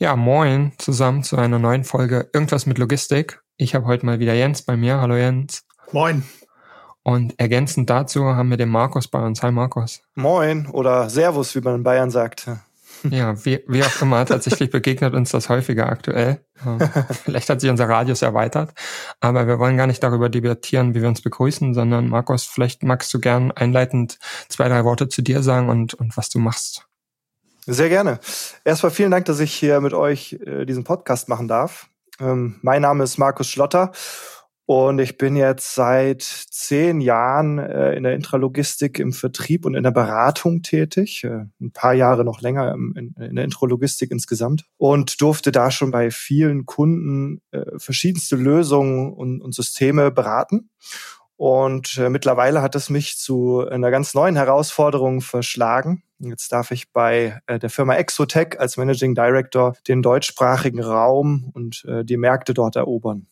Ja, moin zusammen zu einer neuen Folge Irgendwas mit Logistik. Ich habe heute mal wieder Jens bei mir. Hallo Jens. Moin. Und ergänzend dazu haben wir den Markus bei uns. Hi Markus. Moin oder Servus, wie man in Bayern sagt. Ja, wie, wie auch immer, tatsächlich begegnet uns das häufiger aktuell. Vielleicht hat sich unser Radius erweitert, aber wir wollen gar nicht darüber debattieren, wie wir uns begrüßen, sondern Markus, vielleicht magst du gern einleitend zwei, drei Worte zu dir sagen und, und was du machst. Sehr gerne. Erstmal vielen Dank, dass ich hier mit euch äh, diesen Podcast machen darf. Ähm, mein Name ist Markus Schlotter und ich bin jetzt seit zehn Jahren äh, in der Intralogistik im Vertrieb und in der Beratung tätig. Äh, ein paar Jahre noch länger im, in, in, der Intralogistik insgesamt und durfte da schon bei vielen Kunden äh, verschiedenste Lösungen und, und Systeme beraten. Und äh, mittlerweile hat es mich zu einer ganz neuen Herausforderung verschlagen. Jetzt darf ich bei äh, der Firma Exotech als Managing Director den deutschsprachigen Raum und äh, die Märkte dort erobern.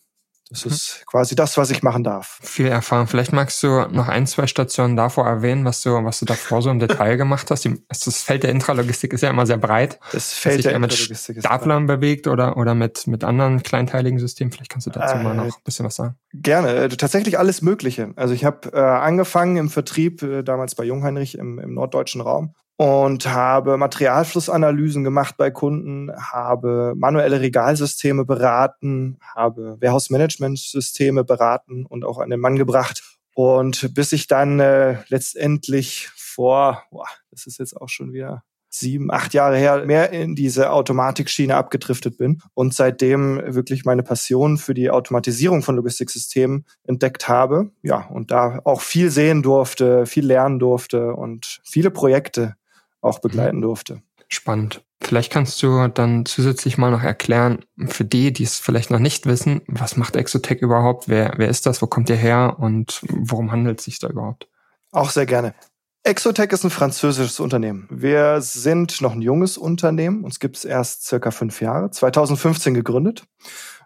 Das mhm. ist quasi das, was ich machen darf. Viel Erfahrung. Vielleicht magst du noch ein, zwei Stationen davor erwähnen, was du, was du davor so im Detail gemacht hast. Das Feld der Intralogistik ist ja immer sehr breit. Das Feld der Intralogistik mit Staplern bewegt oder, oder mit, mit anderen kleinteiligen Systemen. Vielleicht kannst du dazu äh, mal noch ein bisschen was sagen. Gerne. Äh, tatsächlich alles Mögliche. Also ich habe äh, angefangen im Vertrieb, äh, damals bei Jungheinrich im, im norddeutschen Raum und habe Materialflussanalysen gemacht bei Kunden, habe manuelle Regalsysteme beraten, habe Warehouse-Management-Systeme beraten und auch an den Mann gebracht. Und bis ich dann äh, letztendlich vor, boah, das ist jetzt auch schon wieder sieben, acht Jahre her, mehr in diese Automatikschiene abgedriftet bin und seitdem wirklich meine Passion für die Automatisierung von Logistiksystemen entdeckt habe. Ja, und da auch viel sehen durfte, viel lernen durfte und viele Projekte auch begleiten durfte. Spannend. Vielleicht kannst du dann zusätzlich mal noch erklären, für die, die es vielleicht noch nicht wissen, was macht Exotech überhaupt? Wer, wer ist das? Wo kommt ihr her? Und worum handelt es sich da überhaupt? Auch sehr gerne. Exotech ist ein französisches Unternehmen. Wir sind noch ein junges Unternehmen. Uns gibt es erst circa fünf Jahre. 2015 gegründet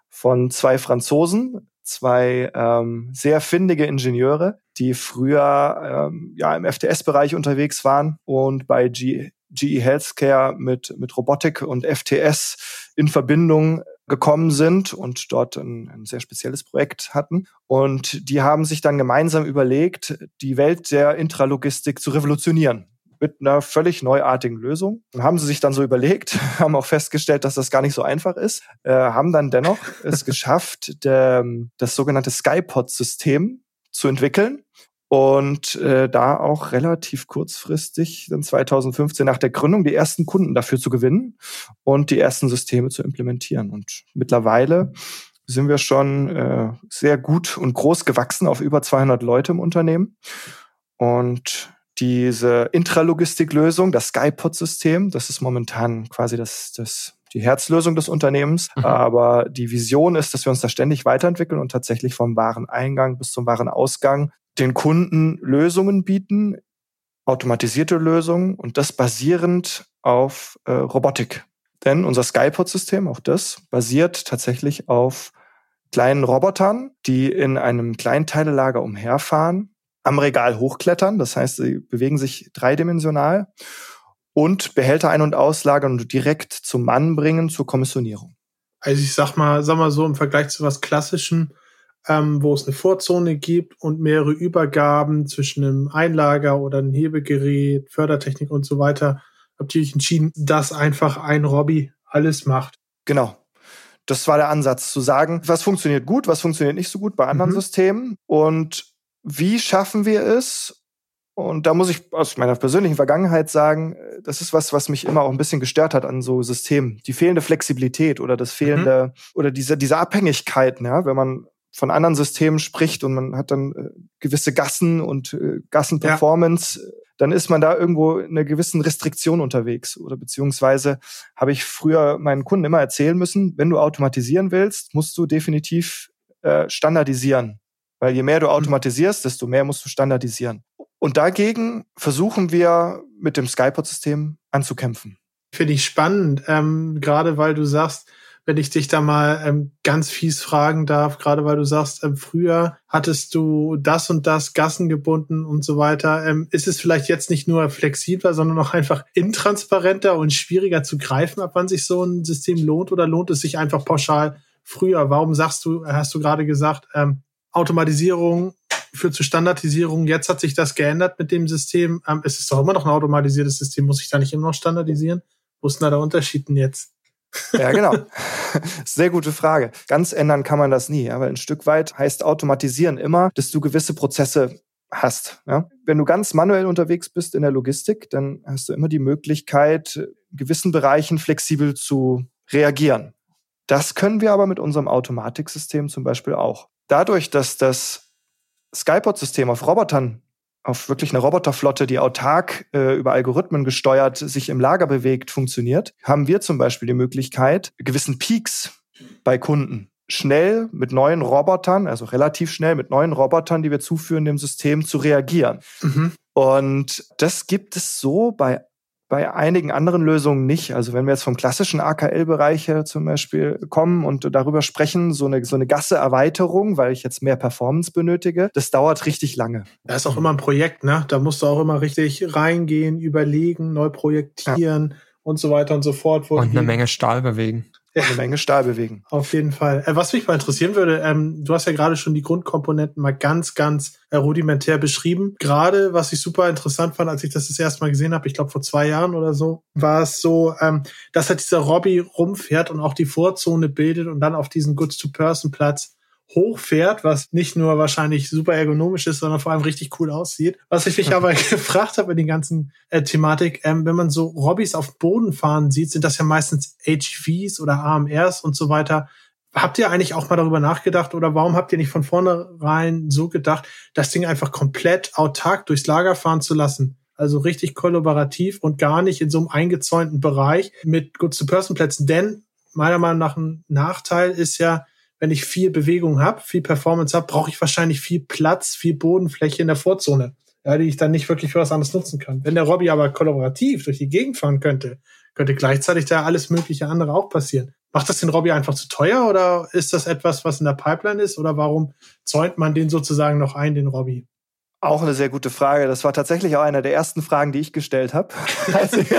von zwei Franzosen, zwei ähm, sehr findige Ingenieure, die früher ähm, ja im FTS-Bereich unterwegs waren und bei G GE Healthcare mit, mit Robotik und FTS in Verbindung gekommen sind und dort ein, ein, sehr spezielles Projekt hatten. Und die haben sich dann gemeinsam überlegt, die Welt der Intralogistik zu revolutionieren mit einer völlig neuartigen Lösung. Haben sie sich dann so überlegt, haben auch festgestellt, dass das gar nicht so einfach ist, äh, haben dann dennoch es geschafft, der, das sogenannte Skypod-System zu entwickeln und äh, da auch relativ kurzfristig, dann 2015 nach der Gründung, die ersten Kunden dafür zu gewinnen und die ersten Systeme zu implementieren. Und mittlerweile sind wir schon äh, sehr gut und groß gewachsen auf über 200 Leute im Unternehmen. Und diese Intralogistiklösung, das Skypod-System, das ist momentan quasi das, das, die Herzlösung des Unternehmens. Mhm. Aber die Vision ist, dass wir uns da ständig weiterentwickeln und tatsächlich vom Wareneingang bis zum Warenausgang den Kunden Lösungen bieten, automatisierte Lösungen und das basierend auf äh, Robotik. Denn unser Skypod-System, auch das, basiert tatsächlich auf kleinen Robotern, die in einem Kleinteilelager umherfahren, am Regal hochklettern, das heißt, sie bewegen sich dreidimensional und Behälter ein- und auslagern und direkt zum Mann bringen zur Kommissionierung. Also ich sag mal, sag mal so im Vergleich zu was Klassischem, ähm, wo es eine Vorzone gibt und mehrere Übergaben zwischen einem Einlager oder einem Hebegerät, Fördertechnik und so weiter, habt ihr euch entschieden, dass einfach ein Robby alles macht. Genau. Das war der Ansatz, zu sagen, was funktioniert gut, was funktioniert nicht so gut bei anderen mhm. Systemen und wie schaffen wir es? Und da muss ich aus meiner persönlichen Vergangenheit sagen, das ist was, was mich immer auch ein bisschen gestört hat an so Systemen. Die fehlende Flexibilität oder das fehlende, mhm. oder diese, diese Abhängigkeiten, ja, wenn man von anderen Systemen spricht und man hat dann äh, gewisse Gassen und äh, Gassenperformance, ja. dann ist man da irgendwo in einer gewissen Restriktion unterwegs. Oder beziehungsweise habe ich früher meinen Kunden immer erzählen müssen, wenn du automatisieren willst, musst du definitiv äh, standardisieren. Weil je mehr du mhm. automatisierst, desto mehr musst du standardisieren. Und dagegen versuchen wir mit dem Skypod-System anzukämpfen. Finde ich spannend, ähm, gerade weil du sagst, wenn ich dich da mal ähm, ganz fies fragen darf, gerade weil du sagst, ähm, früher hattest du das und das Gassen gebunden und so weiter. Ähm, ist es vielleicht jetzt nicht nur flexibler, sondern auch einfach intransparenter und schwieriger zu greifen, ab wann sich so ein System lohnt oder lohnt es sich einfach pauschal früher? Warum sagst du, hast du gerade gesagt, ähm, Automatisierung führt zu Standardisierung. Jetzt hat sich das geändert mit dem System. Ähm, es ist doch immer noch ein automatisiertes System. Muss ich da nicht immer noch standardisieren? Wo ist denn da der Unterschied denn jetzt? Ja, genau. Sehr gute Frage. Ganz ändern kann man das nie, aber ein Stück weit heißt automatisieren immer, dass du gewisse Prozesse hast. Ja? Wenn du ganz manuell unterwegs bist in der Logistik, dann hast du immer die Möglichkeit, in gewissen Bereichen flexibel zu reagieren. Das können wir aber mit unserem Automatiksystem zum Beispiel auch. Dadurch, dass das Skypod-System auf Robotern auf wirklich eine Roboterflotte, die autark äh, über Algorithmen gesteuert sich im Lager bewegt, funktioniert, haben wir zum Beispiel die Möglichkeit, gewissen Peaks bei Kunden schnell mit neuen Robotern, also relativ schnell mit neuen Robotern, die wir zuführen, dem System zu reagieren. Mhm. Und das gibt es so bei bei einigen anderen Lösungen nicht. Also wenn wir jetzt vom klassischen AKL-Bereich her zum Beispiel kommen und darüber sprechen, so eine, so eine Gasse-Erweiterung, weil ich jetzt mehr Performance benötige, das dauert richtig lange. Das ist auch immer ein Projekt, ne? Da musst du auch immer richtig reingehen, überlegen, neu projektieren ja. und so weiter und so fort. und eine Menge Stahl bewegen ja. eine Menge Stahl bewegen. Auf jeden Fall. Äh, was mich mal interessieren würde, ähm, du hast ja gerade schon die Grundkomponenten mal ganz, ganz äh, rudimentär beschrieben. Gerade, was ich super interessant fand, als ich das das erste Mal gesehen habe, ich glaube vor zwei Jahren oder so, war es so, ähm, dass halt dieser Robby rumfährt und auch die Vorzone bildet und dann auf diesen Goods-to-Person-Platz hochfährt, was nicht nur wahrscheinlich super ergonomisch ist, sondern vor allem richtig cool aussieht. Was ich mich aber gefragt habe in die ganzen äh, Thematik, ähm, wenn man so Robbys auf Boden fahren sieht, sind das ja meistens HVs oder AMRs und so weiter. Habt ihr eigentlich auch mal darüber nachgedacht oder warum habt ihr nicht von vornherein so gedacht, das Ding einfach komplett autark durchs Lager fahren zu lassen? Also richtig kollaborativ und gar nicht in so einem eingezäunten Bereich mit Goods-to-Person-Plätzen. Denn meiner Meinung nach ein Nachteil ist ja, wenn ich viel Bewegung habe, viel Performance habe, brauche ich wahrscheinlich viel Platz, viel Bodenfläche in der Vorzone, ja, die ich dann nicht wirklich für was anderes nutzen kann. Wenn der Robby aber kollaborativ durch die Gegend fahren könnte, könnte gleichzeitig da alles mögliche andere auch passieren. Macht das den Robby einfach zu teuer oder ist das etwas, was in der Pipeline ist oder warum zäunt man den sozusagen noch ein, den Robby? Auch eine sehr gute Frage. Das war tatsächlich auch eine der ersten Fragen, die ich gestellt habe, als, ich,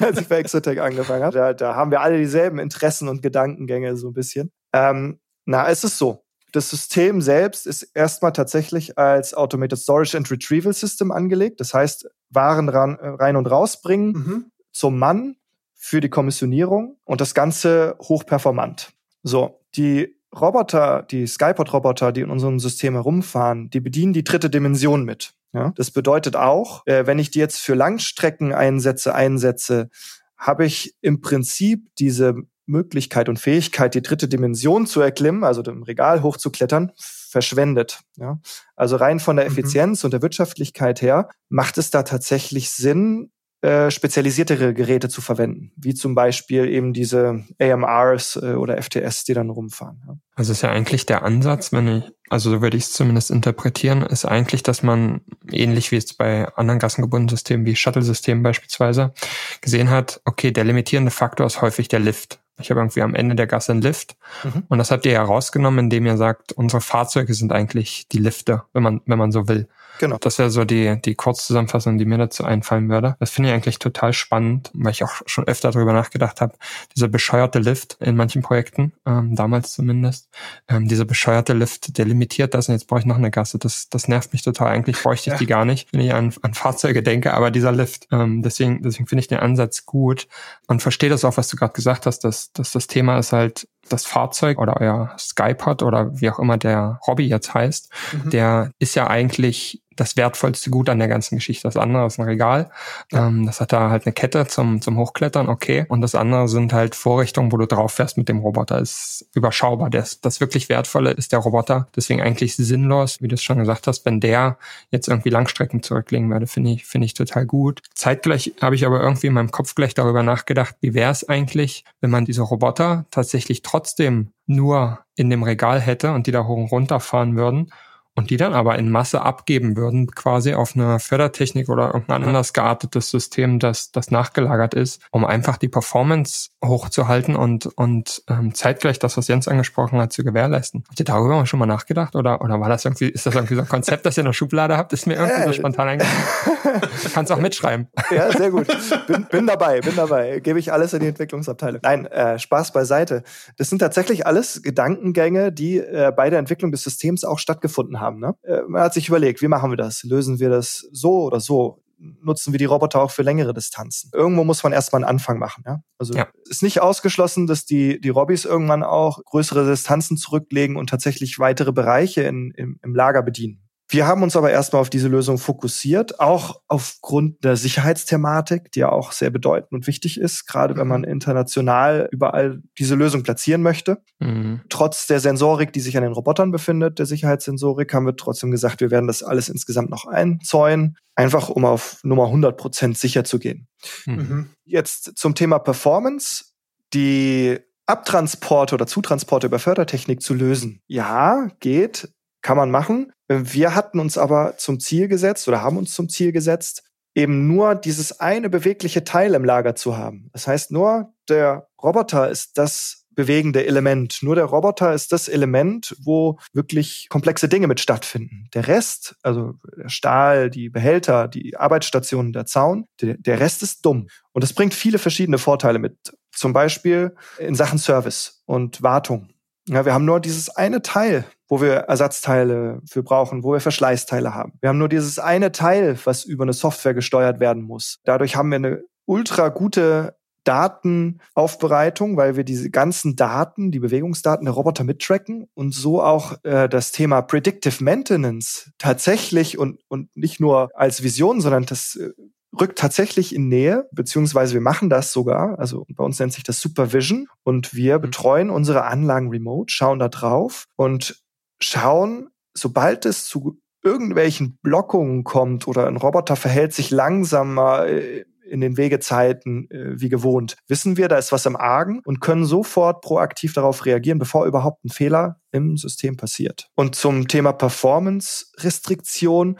als ich bei Exotech angefangen habe. Da, da haben wir alle dieselben Interessen und Gedankengänge so ein bisschen. Ähm, na, es ist so. Das System selbst ist erstmal tatsächlich als Automated Storage and Retrieval System angelegt. Das heißt, Waren ran, äh, rein und rausbringen mhm. zum Mann für die Kommissionierung und das Ganze hochperformant. So, die Roboter, die Skypod-Roboter, die in unserem System herumfahren, die bedienen die dritte Dimension mit. Ja? Das bedeutet auch, äh, wenn ich die jetzt für Langstreckeneinsätze einsetze, habe ich im Prinzip diese Möglichkeit und Fähigkeit, die dritte Dimension zu erklimmen, also im Regal hochzuklettern, verschwendet. Ja? Also rein von der mhm. Effizienz mhm. und der Wirtschaftlichkeit her macht es da tatsächlich Sinn, äh, spezialisiertere Geräte zu verwenden, wie zum Beispiel eben diese AMRs äh, oder FTS, die dann rumfahren. Ja. Also ist ja eigentlich der Ansatz, wenn ich, also so würde ich es zumindest interpretieren, ist eigentlich, dass man ähnlich wie es bei anderen gassengebundenen Systemen wie Shuttle-Systemen beispielsweise gesehen hat, okay, der limitierende Faktor ist häufig der Lift. Ich habe irgendwie am Ende der Gasse einen Lift. Mhm. Und das habt ihr ja rausgenommen, indem ihr sagt, unsere Fahrzeuge sind eigentlich die Lifte, wenn man, wenn man so will. Genau. Das wäre so die, die Kurzzusammenfassung, die mir dazu einfallen würde. Das finde ich eigentlich total spannend, weil ich auch schon öfter darüber nachgedacht habe. Dieser bescheuerte Lift in manchen Projekten, ähm, damals zumindest, ähm, dieser bescheuerte Lift, der limitiert das und jetzt brauche ich noch eine Gasse. Das, das nervt mich total. Eigentlich bräuchte ich ja. die gar nicht, wenn ich an, an Fahrzeuge denke, aber dieser Lift, ähm, deswegen, deswegen finde ich den Ansatz gut und verstehe das auch, was du gerade gesagt hast, dass, dass das Thema ist halt, das Fahrzeug oder euer Skypod oder wie auch immer der Hobby jetzt heißt, mhm. der ist ja eigentlich das wertvollste Gut an der ganzen Geschichte. Das andere ist ein Regal. Ja. Ähm, das hat da halt eine Kette zum, zum Hochklettern, okay. Und das andere sind halt Vorrichtungen, wo du drauf fährst mit dem Roboter. Ist überschaubar. Das, das wirklich Wertvolle ist der Roboter. Deswegen eigentlich sinnlos, wie du es schon gesagt hast, wenn der jetzt irgendwie Langstrecken zurücklegen würde, finde ich, finde ich total gut. Zeitgleich habe ich aber irgendwie in meinem Kopf gleich darüber nachgedacht, wie wäre es eigentlich, wenn man diese Roboter tatsächlich trotzdem nur in dem Regal hätte und die da hoch und runter fahren würden und die dann aber in Masse abgeben würden, quasi auf eine Fördertechnik oder irgendein anders geartetes System, das, das nachgelagert ist, um einfach die Performance hochzuhalten und, und ähm, zeitgleich das, was Jens angesprochen hat, zu gewährleisten. Habt ihr darüber schon mal nachgedacht? Oder, oder war das irgendwie, ist das irgendwie so ein Konzept, das ihr in der Schublade habt? Ist mir irgendwie so äh. spontan eingefallen. Kannst auch mitschreiben. Ja, sehr gut. Bin, bin dabei, bin dabei. Gebe ich alles in die Entwicklungsabteilung. Nein, äh, Spaß beiseite. Das sind tatsächlich alles Gedankengänge, die äh, bei der Entwicklung des Systems auch stattgefunden haben haben. Ne? Äh, man hat sich überlegt, wie machen wir das? Lösen wir das so oder so? Nutzen wir die Roboter auch für längere Distanzen? Irgendwo muss man erstmal einen Anfang machen. Ja? Also ja. ist nicht ausgeschlossen, dass die, die Robbys irgendwann auch größere Distanzen zurücklegen und tatsächlich weitere Bereiche in, im, im Lager bedienen. Wir haben uns aber erstmal auf diese Lösung fokussiert, auch aufgrund der Sicherheitsthematik, die ja auch sehr bedeutend und wichtig ist, gerade wenn man mhm. international überall diese Lösung platzieren möchte. Mhm. Trotz der Sensorik, die sich an den Robotern befindet, der Sicherheitssensorik, haben wir trotzdem gesagt, wir werden das alles insgesamt noch einzäunen, einfach um auf Nummer 100 Prozent sicher zu gehen. Mhm. Jetzt zum Thema Performance. Die Abtransporte oder Zutransporte über Fördertechnik zu lösen. Ja, geht, kann man machen. Wir hatten uns aber zum Ziel gesetzt oder haben uns zum Ziel gesetzt, eben nur dieses eine bewegliche Teil im Lager zu haben. Das heißt, nur der Roboter ist das bewegende Element. Nur der Roboter ist das Element, wo wirklich komplexe Dinge mit stattfinden. Der Rest, also der Stahl, die Behälter, die Arbeitsstationen, der Zaun, der, Rest ist dumm. Und das bringt viele verschiedene Vorteile mit. Zum Beispiel in Sachen Service und Wartung. Ja, wir haben nur dieses eine Teil, wo wir Ersatzteile für brauchen, wo wir Verschleißteile haben. Wir haben nur dieses eine Teil, was über eine Software gesteuert werden muss. Dadurch haben wir eine ultra gute Datenaufbereitung, weil wir diese ganzen Daten, die Bewegungsdaten der Roboter mittracken und so auch äh, das Thema Predictive Maintenance tatsächlich und, und nicht nur als Vision, sondern das äh, rückt tatsächlich in Nähe, beziehungsweise wir machen das sogar. Also bei uns nennt sich das Supervision und wir mhm. betreuen unsere Anlagen remote, schauen da drauf und schauen, sobald es zu irgendwelchen Blockungen kommt oder ein Roboter verhält sich langsamer äh, in den Wegezeiten äh, wie gewohnt, wissen wir, da ist was im Argen und können sofort proaktiv darauf reagieren, bevor überhaupt ein Fehler im System passiert. Und zum Thema Performance-Restriktion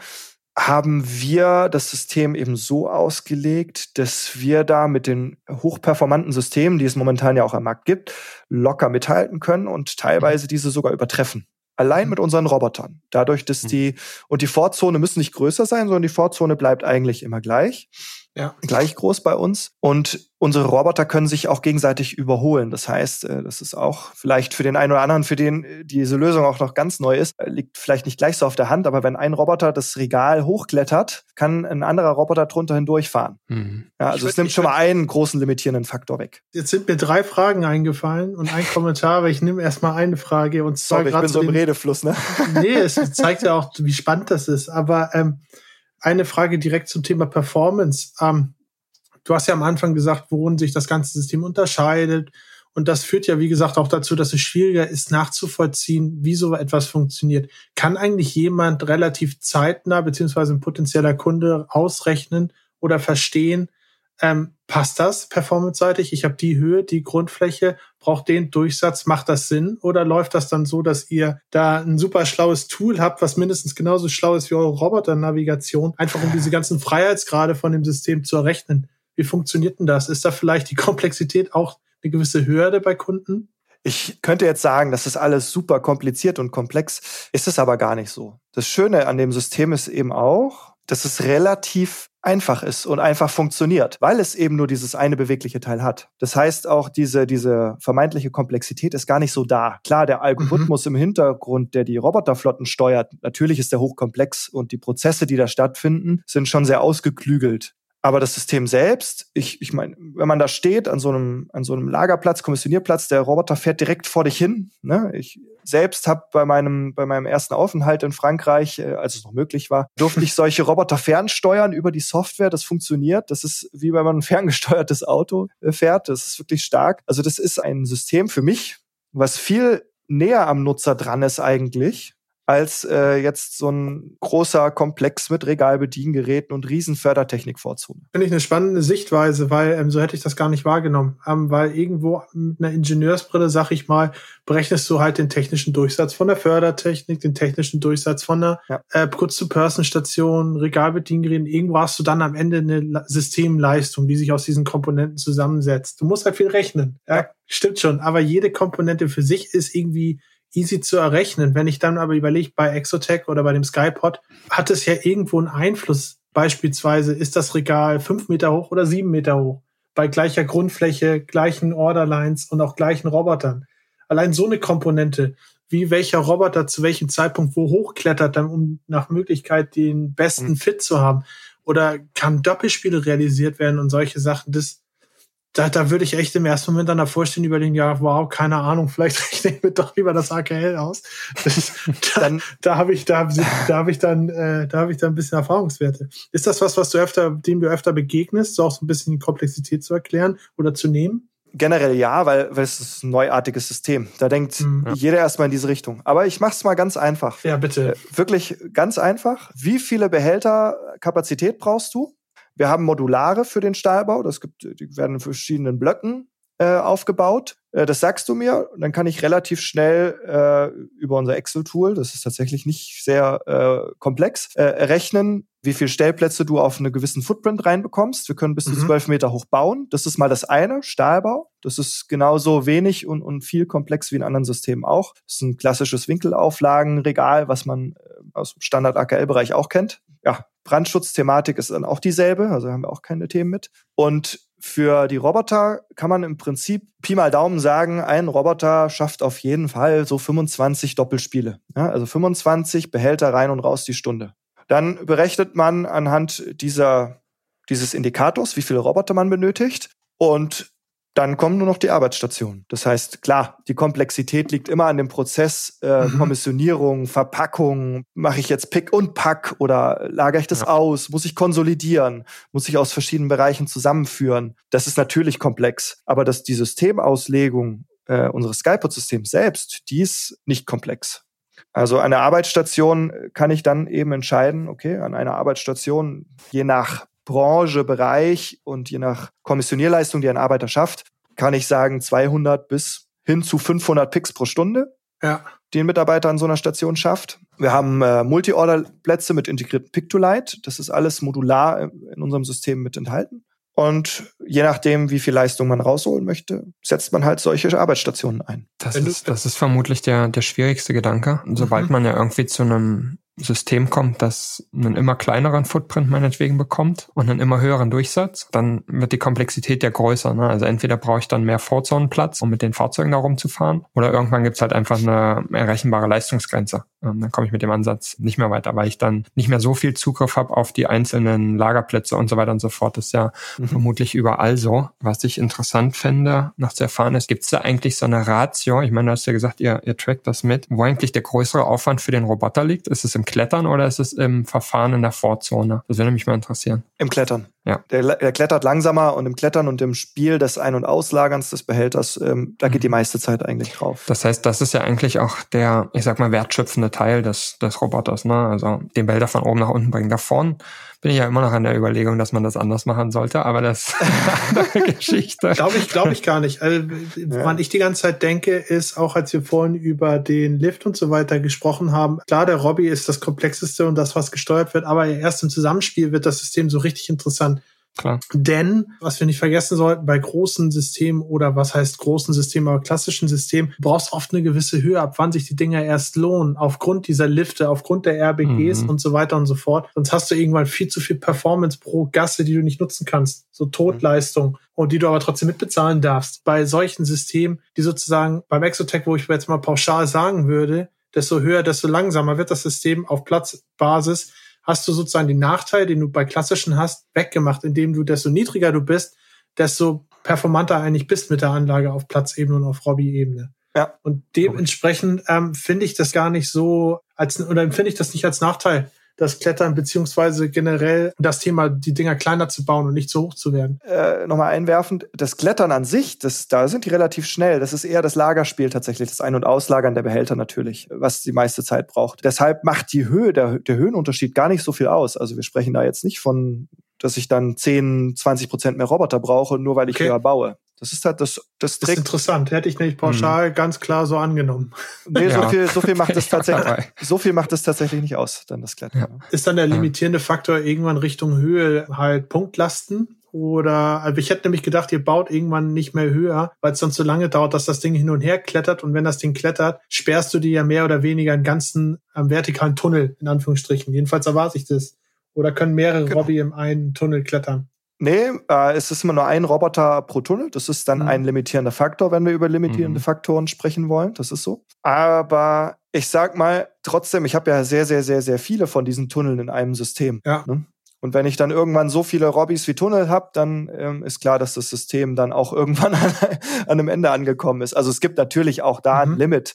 haben wir das System eben so ausgelegt, dass wir da mit den hochperformanten Systemen, die es momentan ja auch am Markt gibt, locker mithalten können und teilweise diese sogar übertreffen. Allein mit unseren Robotern. Dadurch, dass hm. die, und die Vorzone müssen nicht größer sein, sondern die Vorzone bleibt eigentlich immer gleich ja. gleich groß bei uns. Und unsere Roboter können sich auch gegenseitig überholen. Das heißt, äh, das ist auch vielleicht für den einen oder anderen, für den äh, diese Lösung auch noch ganz neu ist, äh, liegt vielleicht nicht gleich so auf der Hand, aber wenn ein Roboter das Regal hochklettert, kann ein anderer Roboter drunter hindurchfahren. Mhm. Ja, also es nimmt schon mal einen großen limitierenden Faktor weg. Jetzt sind mir drei Fragen eingefallen und ein Kommentar, aber ich nehme erstmal eine Frage und zwar Sorry, ich bin so im Redefluss, ne? Nee, es zeigt ja auch, wie spannend das ist. Aber ähm, eine Frage direkt zum Thema Performance. Ähm, du hast ja am Anfang gesagt, worin sich das ganze System unterscheidet. Und das führt ja, wie gesagt, auch dazu, dass es schwieriger ist, nachzuvollziehen, wie so etwas funktioniert. Kann eigentlich jemand relativ zeitnah, beziehungsweise ein potenzieller Kunde ausrechnen oder verstehen, ähm, passt das performance-seitig? Ich habe die Höhe, die Grundfläche, braucht den Durchsatz, macht das Sinn? Oder läuft das dann so, dass ihr da ein super schlaues Tool habt, was mindestens genauso schlau ist wie eure Roboter-Navigation, einfach um diese ganzen Freiheitsgrade von dem System zu errechnen? Wie funktioniert denn das? Ist da vielleicht die Komplexität auch eine gewisse Hürde bei Kunden? Ich könnte jetzt sagen, das ist alles super kompliziert und komplex, ist es aber gar nicht so. Das Schöne an dem System ist eben auch, dass es relativ einfach ist und einfach funktioniert, weil es eben nur dieses eine bewegliche Teil hat. Das heißt auch, diese, diese vermeintliche Komplexität ist gar nicht so da. Klar, der Algorithmus mhm. im Hintergrund, der die Roboterflotten steuert, natürlich ist der hochkomplex und die Prozesse, die da stattfinden, sind schon sehr ausgeklügelt. Aber das System selbst, ich, ich meine, wenn man da steht an so einem, an so einem Lagerplatz, Kommissionierplatz, der Roboter fährt direkt vor dich hin. Ne? Ich selbst habe bei meinem, bei meinem ersten Aufenthalt in Frankreich, äh, als es noch möglich war, durfte ich solche Roboter fernsteuern über die Software. Das funktioniert. Das ist wie wenn man ein ferngesteuertes Auto äh, fährt. Das ist wirklich stark. Also das ist ein System für mich, was viel näher am Nutzer dran ist eigentlich als äh, jetzt so ein großer Komplex mit Regalbediengeräten und riesen Fördertechnik-Vorzone. Finde ich eine spannende Sichtweise, weil ähm, so hätte ich das gar nicht wahrgenommen. Ähm, weil irgendwo mit einer Ingenieursbrille, sag ich mal, berechnest du halt den technischen Durchsatz von der Fördertechnik, den technischen Durchsatz von der ja. äh, Kurz-zu-Person-Station, Regalbediengeräten. Irgendwo hast du dann am Ende eine Systemleistung, die sich aus diesen Komponenten zusammensetzt. Du musst halt viel rechnen. Ja, ja. Stimmt schon. Aber jede Komponente für sich ist irgendwie easy zu errechnen. Wenn ich dann aber überlege, bei Exotech oder bei dem Skypod, hat es ja irgendwo einen Einfluss. Beispielsweise ist das Regal fünf Meter hoch oder sieben Meter hoch. Bei gleicher Grundfläche, gleichen Orderlines und auch gleichen Robotern. Allein so eine Komponente, wie welcher Roboter zu welchem Zeitpunkt wo hochklettert, dann um nach Möglichkeit den besten mhm. Fit zu haben. Oder kann Doppelspiele realisiert werden und solche Sachen. Das, da, da würde ich echt im ersten Moment dann davor stehen, überlegen, ja, wow, keine Ahnung, vielleicht rechne ich mir doch lieber das AKL aus. Das, da dann, da habe ich, da, da habe ich dann, äh, da habe ich dann ein bisschen Erfahrungswerte. Ist das was, was du öfter, dem du öfter begegnest, so auch so ein bisschen die Komplexität zu erklären oder zu nehmen? Generell ja, weil, weil es ist ein neuartiges System. Da denkt mhm. jeder erstmal in diese Richtung. Aber ich mache es mal ganz einfach. Ja, bitte. Äh, wirklich ganz einfach. Wie viele Behälter Kapazität brauchst du? Wir haben Modulare für den Stahlbau. Das gibt, die werden in verschiedenen Blöcken äh, aufgebaut. Äh, das sagst du mir, dann kann ich relativ schnell äh, über unser Excel-Tool, das ist tatsächlich nicht sehr äh, komplex, äh, rechnen, wie viel Stellplätze du auf einen gewissen Footprint reinbekommst. Wir können bis mhm. zu zwölf Meter hoch bauen. Das ist mal das eine, Stahlbau. Das ist genauso wenig und, und viel komplex wie in anderen Systemen auch. Das ist ein klassisches Winkelauflagenregal, was man äh, aus dem Standard-AKL-Bereich auch kennt. Ja, Brandschutzthematik ist dann auch dieselbe, also haben wir auch keine Themen mit. Und für die Roboter kann man im Prinzip Pi mal Daumen sagen, ein Roboter schafft auf jeden Fall so 25 Doppelspiele. Ja, also 25 Behälter rein und raus die Stunde. Dann berechnet man anhand dieser, dieses Indikators, wie viele Roboter man benötigt. Und dann kommen nur noch die Arbeitsstationen. Das heißt, klar, die Komplexität liegt immer an dem Prozess äh, mhm. Kommissionierung, Verpackung. Mache ich jetzt Pick und Pack oder lagere ich das ja. aus? Muss ich konsolidieren? Muss ich aus verschiedenen Bereichen zusammenführen? Das ist natürlich komplex. Aber dass die Systemauslegung äh, unseres Skypod-Systems selbst, die ist nicht komplex. Also eine Arbeitsstation kann ich dann eben entscheiden, okay, an einer Arbeitsstation, je nach Branche, Bereich und je nach Kommissionierleistung, die ein Arbeiter schafft, kann ich sagen 200 bis hin zu 500 Picks pro Stunde, ja. die ein Mitarbeiter an so einer Station schafft. Wir haben äh, Multi-Order-Plätze mit integrierten Pick-to-Light. Das ist alles modular in unserem System mit enthalten. Und je nachdem, wie viel Leistung man rausholen möchte, setzt man halt solche Arbeitsstationen ein. Das, ist, das ist vermutlich der, der schwierigste Gedanke. Sobald mhm. man ja irgendwie zu einem System kommt, das einen immer kleineren Footprint meinetwegen bekommt und einen immer höheren Durchsatz, dann wird die Komplexität ja größer. Ne? Also entweder brauche ich dann mehr Vorzonenplatz, um mit den Fahrzeugen da rumzufahren, oder irgendwann gibt's halt einfach eine errechenbare Leistungsgrenze. Ähm, dann komme ich mit dem Ansatz nicht mehr weiter, weil ich dann nicht mehr so viel Zugriff habe auf die einzelnen Lagerplätze und so weiter und so fort. Das ist ja mhm. vermutlich überall so. Was ich interessant fände, nach zu erfahren ist, gibt's da eigentlich so eine Ratio? Ich meine, du hast ja gesagt, ihr, ihr trackt das mit, wo eigentlich der größere Aufwand für den Roboter liegt. Ist es im Klettern oder ist es im Verfahren in der Vorzone? Das würde mich mal interessieren. Im Klettern. Ja. Der, der klettert langsamer und im Klettern und im Spiel des Ein- und Auslagerns des Behälters, ähm, da geht die mhm. meiste Zeit eigentlich drauf. Das heißt, das ist ja eigentlich auch der, ich sag mal, wertschöpfende Teil des, des Roboters, ne? Also den Behälter von oben nach unten bringen. Davon bin ich ja immer noch an der Überlegung, dass man das anders machen sollte, aber das ist eine Geschichte. Glaube ich, glaube ich gar nicht. Also, ja. woran ich die ganze Zeit denke, ist auch, als wir vorhin über den Lift und so weiter gesprochen haben, klar, der Robby ist das komplexeste und das, was gesteuert wird, aber erst im Zusammenspiel wird das System so richtig interessant. Klar. Denn, was wir nicht vergessen sollten, bei großen Systemen oder was heißt großen Systemen, aber klassischen Systemen, brauchst oft eine gewisse Höhe, ab wann sich die Dinger erst lohnen, aufgrund dieser Lifte, aufgrund der RBGs mhm. und so weiter und so fort. Sonst hast du irgendwann viel zu viel Performance pro Gasse, die du nicht nutzen kannst. So Totleistung. Mhm. Und die du aber trotzdem mitbezahlen darfst. Bei solchen Systemen, die sozusagen beim Exotech, wo ich jetzt mal pauschal sagen würde, desto höher, desto langsamer wird das System auf Platzbasis hast du sozusagen den Nachteil, den du bei klassischen hast, weggemacht, indem du, desto niedriger du bist, desto performanter eigentlich bist mit der Anlage auf Platzebene und auf Robby-Ebene. Ja. Und dementsprechend ähm, finde ich das gar nicht so als oder empfinde ich das nicht als Nachteil, das Klettern beziehungsweise generell das Thema, die Dinger kleiner zu bauen und nicht zu hoch zu werden. Äh, Nochmal einwerfend, das Klettern an sich, das, da sind die relativ schnell. Das ist eher das Lagerspiel tatsächlich, das Ein- und Auslagern der Behälter natürlich, was die meiste Zeit braucht. Deshalb macht die Höhe, der, der Höhenunterschied gar nicht so viel aus. Also wir sprechen da jetzt nicht von dass ich dann 10, 20 Prozent mehr Roboter brauche, nur weil ich okay. höher baue. Das ist halt das, das trägt. Das ist interessant. Hätte ich nicht pauschal mhm. ganz klar so angenommen. Nee, ja. so viel, so viel macht es tatsächlich, so viel macht es tatsächlich nicht aus, dann das Klettern. Ja. Ist dann der limitierende Faktor irgendwann Richtung Höhe halt Punktlasten? Oder, also ich hätte nämlich gedacht, ihr baut irgendwann nicht mehr höher, weil es sonst so lange dauert, dass das Ding hin und her klettert. Und wenn das Ding klettert, sperrst du dir ja mehr oder weniger einen ganzen ähm, vertikalen Tunnel, in Anführungsstrichen. Jedenfalls erwarte ich das. Oder können mehrere genau. Robby im einen Tunnel klettern? Nee, äh, es ist immer nur ein Roboter pro Tunnel. Das ist dann mhm. ein limitierender Faktor, wenn wir über limitierende mhm. Faktoren sprechen wollen. Das ist so. Aber ich sag mal, trotzdem, ich habe ja sehr, sehr, sehr, sehr viele von diesen Tunneln in einem System. Ja. Ne? Und wenn ich dann irgendwann so viele Robbys wie Tunnel habe, dann ähm, ist klar, dass das System dann auch irgendwann an, an einem Ende angekommen ist. Also es gibt natürlich auch da mhm. ein Limit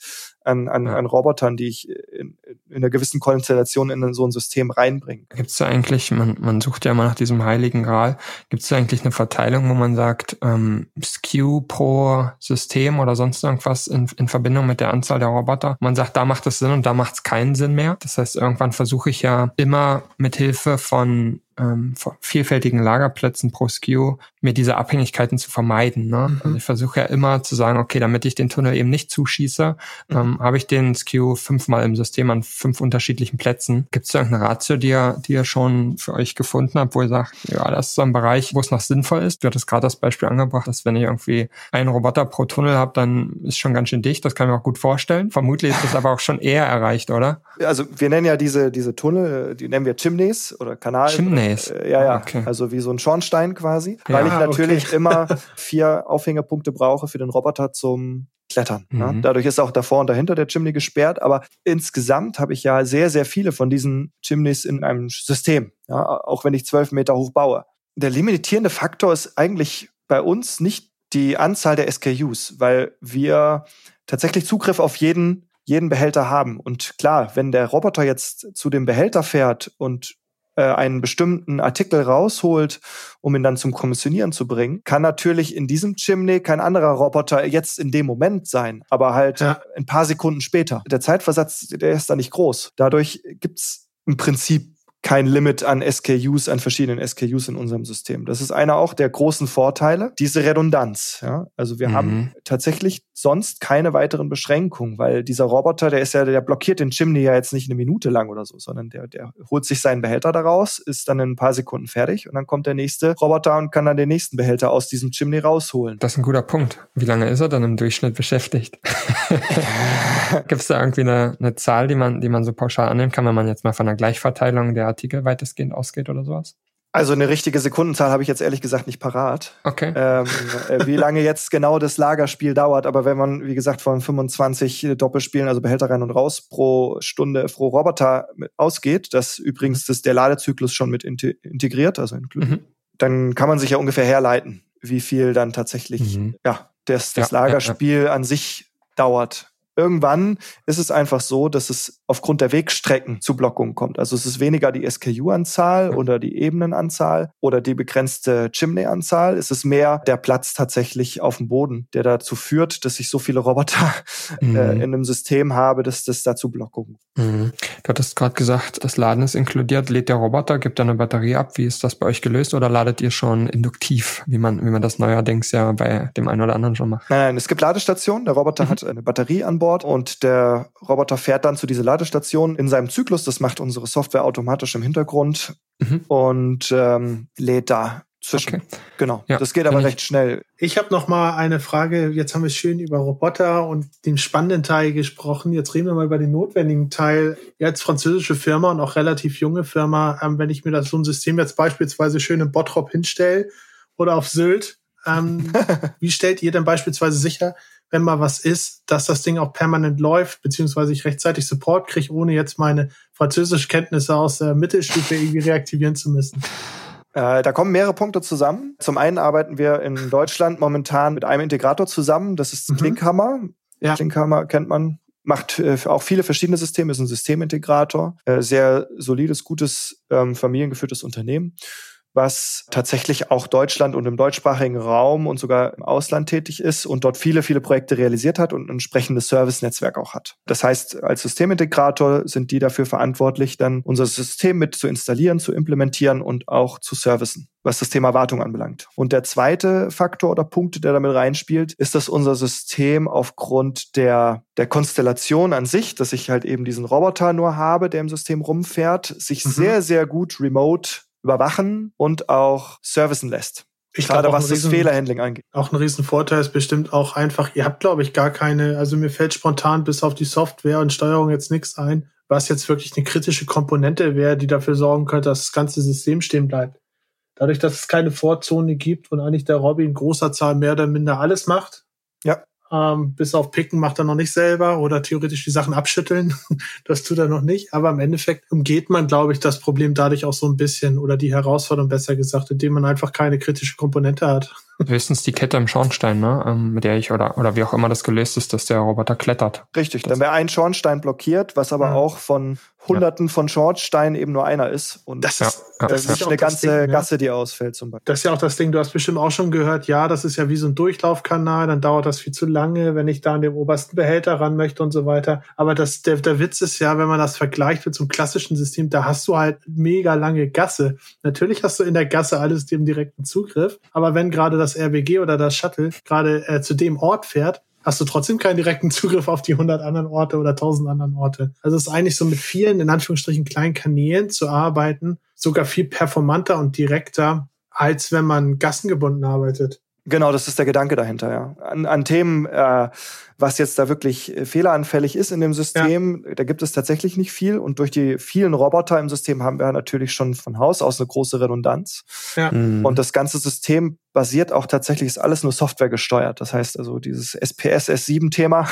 an, an, ja. an Robotern, die ich in, in einer gewissen Konstellation in so ein System reinbringe. Gibt es da eigentlich, man, man sucht ja immer nach diesem heiligen Gral, gibt es da eigentlich eine Verteilung, wo man sagt, ähm, SKU pro System oder sonst irgendwas in, in Verbindung mit der Anzahl der Roboter? Man sagt, da macht es Sinn und da macht es keinen Sinn mehr. Das heißt, irgendwann versuche ich ja immer mit Hilfe von ähm, vielfältigen Lagerplätzen pro SKU, mir diese Abhängigkeiten zu vermeiden. Ne? Mhm. Also ich versuche ja immer zu sagen, okay, damit ich den Tunnel eben nicht zuschieße, mhm. ähm, habe ich den SKU fünfmal im System an fünf unterschiedlichen Plätzen. Gibt es da irgendeine Ratio, die ihr, die ihr schon für euch gefunden habt, wo ihr sagt, ja, das ist so ein Bereich, wo es noch sinnvoll ist? Du hattest gerade das Beispiel angebracht, dass wenn ich irgendwie einen Roboter pro Tunnel habe, dann ist schon ganz schön dicht. Das kann ich mir auch gut vorstellen. Vermutlich ist das aber auch schon eher erreicht, oder? Also wir nennen ja diese, diese Tunnel, die nennen wir Chimneys oder Kanal. Chimney. Mayonnaise. Äh, ja, ja. Okay. Also wie so ein Schornstein quasi. Ja, ich natürlich okay. immer vier Aufhängerpunkte brauche für den Roboter zum Klettern. Mhm. Ja. Dadurch ist auch davor und dahinter der Chimney gesperrt. Aber insgesamt habe ich ja sehr, sehr viele von diesen Chimneys in einem System. Ja, auch wenn ich zwölf Meter hoch baue. Der limitierende Faktor ist eigentlich bei uns nicht die Anzahl der SKUs, weil wir tatsächlich Zugriff auf jeden jeden Behälter haben. Und klar, wenn der Roboter jetzt zu dem Behälter fährt und äh, einen bestimmten Artikel rausholt, um ihn dann zum Kommissionieren zu bringen, kann natürlich in diesem Chimney kein anderer Roboter jetzt in dem Moment sein, aber halt ja. ein paar Sekunden später. Der Zeitversatz, der ist da nicht groß. Dadurch gibt's im Prinzip kein Limit an SKUs, an verschiedenen SKUs in unserem System. Das ist einer auch der großen Vorteile, diese Redundanz. Ja? Also wir mhm. haben tatsächlich sonst keine weiteren Beschränkungen, weil dieser Roboter, der ist ja, der blockiert den Chimney ja jetzt nicht eine Minute lang oder so, sondern der, der holt sich seinen Behälter daraus, ist dann in ein paar Sekunden fertig und dann kommt der nächste Roboter und kann dann den nächsten Behälter aus diesem Chimney rausholen. Das ist ein guter Punkt. Wie lange ist er dann im Durchschnitt beschäftigt? Gibt es da irgendwie eine, eine Zahl, die man, die man so pauschal annehmen kann, wenn man jetzt mal von einer Gleichverteilung der Artikel weitestgehend ausgeht oder sowas? Also eine richtige Sekundenzahl habe ich jetzt ehrlich gesagt nicht parat. Okay. Ähm, äh, wie lange jetzt genau das Lagerspiel dauert, aber wenn man, wie gesagt, von 25 Doppelspielen, also Behälter rein und raus pro Stunde pro Roboter ausgeht, das übrigens das der Ladezyklus schon mit integriert, also mhm. dann kann man sich ja ungefähr herleiten, wie viel dann tatsächlich mhm. ja das, das ja, Lagerspiel ja. an sich dauert. Irgendwann ist es einfach so, dass es aufgrund der Wegstrecken zu Blockungen kommt. Also es ist weniger die SKU-Anzahl oder die Ebenenanzahl oder die begrenzte Chimney-Anzahl. Es ist mehr der Platz tatsächlich auf dem Boden, der dazu führt, dass ich so viele Roboter äh, mhm. äh, in einem System habe, dass das dazu Blockungen. Mhm. Du hattest gerade gesagt, das Laden ist inkludiert. Lädt der Roboter, gibt er eine Batterie ab? Wie ist das bei euch gelöst oder ladet ihr schon induktiv, wie man, wie man das neuerdings ja bei dem einen oder anderen schon macht? Nein, nein, es gibt Ladestationen. Der Roboter mhm. hat eine Batterie an Bord Bord und der Roboter fährt dann zu dieser Ladestation in seinem Zyklus. Das macht unsere Software automatisch im Hintergrund mhm. und ähm, lädt da zwischen. Okay. Genau. Ja, das geht aber recht schnell. Ich habe noch mal eine Frage. Jetzt haben wir schön über Roboter und den spannenden Teil gesprochen. Jetzt reden wir mal über den notwendigen Teil. Jetzt französische Firma und auch relativ junge Firma. Ähm, wenn ich mir das so ein System jetzt beispielsweise schön in Bottrop hinstelle oder auf Sylt, ähm, wie stellt ihr denn beispielsweise sicher, wenn mal was ist, dass das Ding auch permanent läuft, beziehungsweise ich rechtzeitig Support kriege, ohne jetzt meine Französischkenntnisse aus der Mittelstufe irgendwie reaktivieren zu müssen. Äh, da kommen mehrere Punkte zusammen. Zum einen arbeiten wir in Deutschland momentan mit einem Integrator zusammen. Das ist mhm. Klinkhammer. Ja. Klinkhammer kennt man. Macht äh, auch viele verschiedene Systeme, ist ein Systemintegrator. Äh, sehr solides, gutes, ähm, familiengeführtes Unternehmen was tatsächlich auch Deutschland und im deutschsprachigen Raum und sogar im Ausland tätig ist und dort viele, viele Projekte realisiert hat und ein entsprechendes Service-Netzwerk auch hat. Das heißt, als Systemintegrator sind die dafür verantwortlich, dann unser System mit zu installieren, zu implementieren und auch zu servicen was das Thema Wartung anbelangt. Und der zweite Faktor oder Punkt, der damit reinspielt, ist, dass unser System aufgrund der, der Konstellation an sich, dass ich halt eben diesen Roboter nur habe, der im System rumfährt, sich mhm. sehr, sehr gut remote überwachen und auch servicen lässt. Ich Gerade was riesen, das Fehlerhandling angeht. Auch ein Riesenvorteil ist bestimmt auch einfach, ihr habt, glaube ich, gar keine, also mir fällt spontan bis auf die Software und Steuerung jetzt nichts ein, was jetzt wirklich eine kritische Komponente wäre, die dafür sorgen könnte, dass das ganze System stehen bleibt. Dadurch, dass es keine Vorzone gibt und eigentlich der Robby in großer Zahl mehr oder minder alles macht, ja. Ähm, bis auf Picken macht er noch nicht selber oder theoretisch die Sachen abschütteln. das tut er noch nicht. Aber im Endeffekt umgeht man, glaube ich, das Problem dadurch auch so ein bisschen oder die Herausforderung besser gesagt, indem man einfach keine kritische Komponente hat. Höchstens die Kette im Schornstein, ne? Ähm, mit der ich oder, oder wie auch immer das gelöst ist, dass der Roboter klettert. Richtig, dann wäre ein Schornstein blockiert, was aber ja. auch von Hunderten ja. von Schornsteinen eben nur einer ist. Und das ist, ja. das ist eine ganze Ding, Gasse, die ausfällt zum Beispiel. Das ist ja auch das Ding, du hast bestimmt auch schon gehört, ja, das ist ja wie so ein Durchlaufkanal, dann dauert das viel zu lange, wenn ich da an den obersten Behälter ran möchte und so weiter. Aber das, der, der Witz ist ja, wenn man das vergleicht mit so einem klassischen System, da hast du halt mega lange Gasse. Natürlich hast du in der Gasse alles dem direkten Zugriff, aber wenn gerade das RBG oder das das Shuttle gerade äh, zu dem Ort fährt, hast du trotzdem keinen direkten Zugriff auf die 100 anderen Orte oder 1000 anderen Orte. Also es ist eigentlich so mit vielen, in Anführungsstrichen, kleinen Kanälen zu arbeiten, sogar viel performanter und direkter, als wenn man gassengebunden arbeitet. Genau, das ist der Gedanke dahinter, ja. An, an Themen, äh, was jetzt da wirklich äh, fehleranfällig ist in dem System, ja. da gibt es tatsächlich nicht viel. Und durch die vielen Roboter im System haben wir natürlich schon von Haus aus eine große Redundanz. Ja. Mhm. Und das ganze System basiert auch tatsächlich, ist alles nur Software gesteuert. Das heißt also dieses SPS S7-Thema,